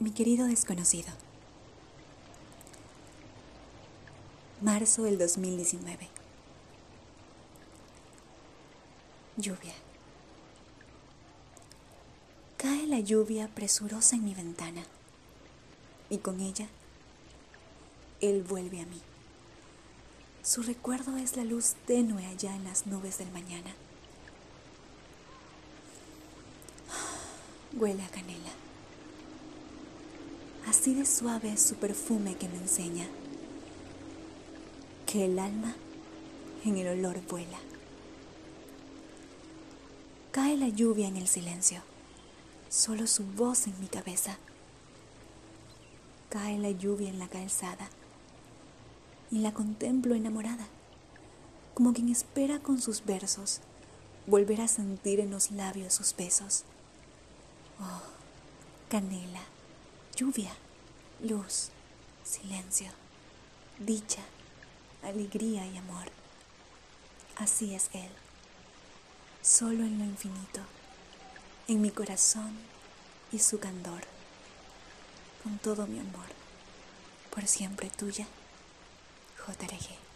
Mi querido desconocido. Marzo del 2019. Lluvia. Cae la lluvia presurosa en mi ventana y con ella él vuelve a mí. Su recuerdo es la luz tenue allá en las nubes del mañana. Huele a canela. Así de suave es su perfume que me enseña que el alma en el olor vuela. Cae la lluvia en el silencio, solo su voz en mi cabeza. Cae la lluvia en la calzada y la contemplo enamorada, como quien espera con sus versos volver a sentir en los labios sus besos. Oh, canela, lluvia, luz, silencio, dicha, alegría y amor. Así es Él, solo en lo infinito, en mi corazón y su candor, con todo mi amor, por siempre tuya. JRG.